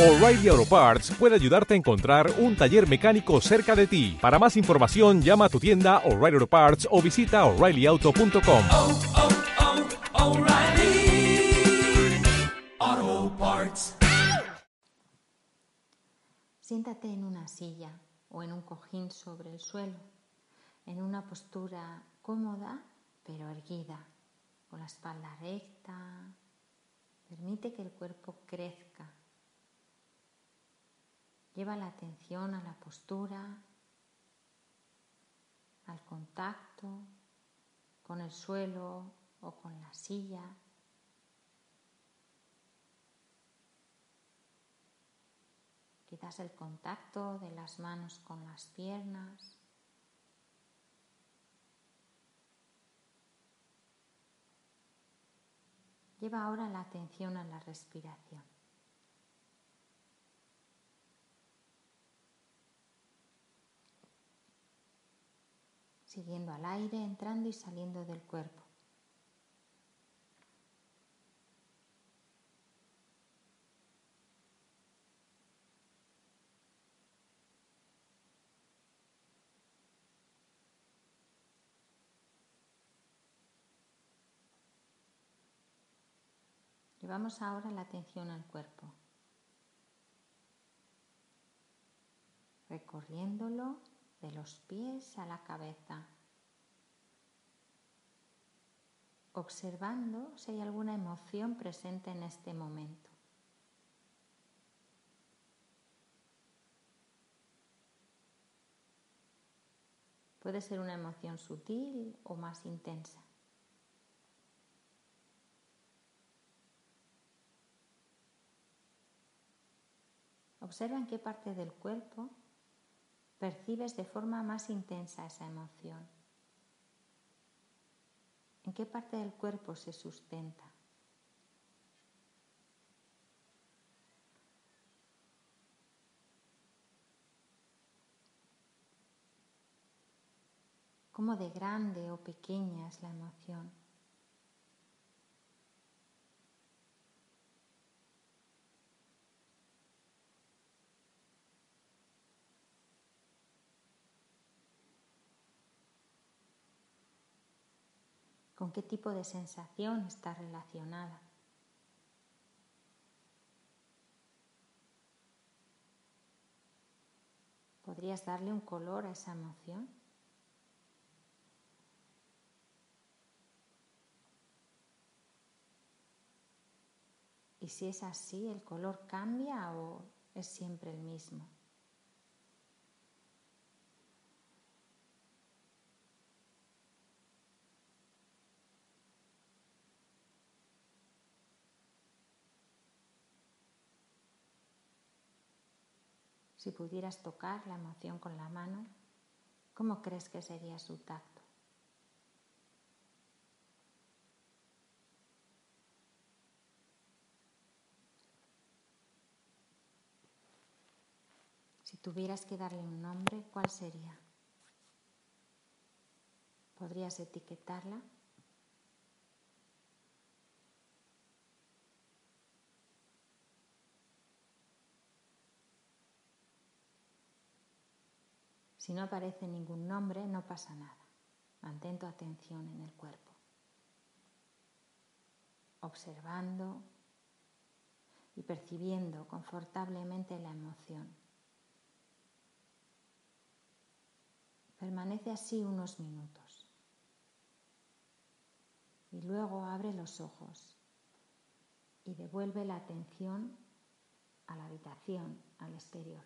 O'Reilly Auto Parts puede ayudarte a encontrar un taller mecánico cerca de ti. Para más información, llama a tu tienda O'Reilly Auto Parts o visita oreillyauto.com. oh, oh, Parts. Siéntate en una silla o en un cojín sobre el suelo, en una postura cómoda pero erguida, con la espalda recta. Permite que el cuerpo crezca. Lleva la atención a la postura, al contacto con el suelo o con la silla. Quizás el contacto de las manos con las piernas. Lleva ahora la atención a la respiración. Siguiendo al aire, entrando y saliendo del cuerpo. Llevamos ahora la atención al cuerpo, recorriéndolo de los pies a la cabeza, observando si hay alguna emoción presente en este momento. Puede ser una emoción sutil o más intensa. Observa en qué parte del cuerpo percibes de forma más intensa esa emoción. ¿En qué parte del cuerpo se sustenta? ¿Cómo de grande o pequeña es la emoción? Con qué tipo de sensación está relacionada. ¿Podrías darle un color a esa emoción? Y si es así, ¿el color cambia o es siempre el mismo? Si pudieras tocar la emoción con la mano, ¿cómo crees que sería su tacto? Si tuvieras que darle un nombre, ¿cuál sería? ¿Podrías etiquetarla? Si no aparece ningún nombre, no pasa nada. Mantén tu atención en el cuerpo. Observando y percibiendo confortablemente la emoción. Permanece así unos minutos. Y luego abre los ojos y devuelve la atención a la habitación, al exterior.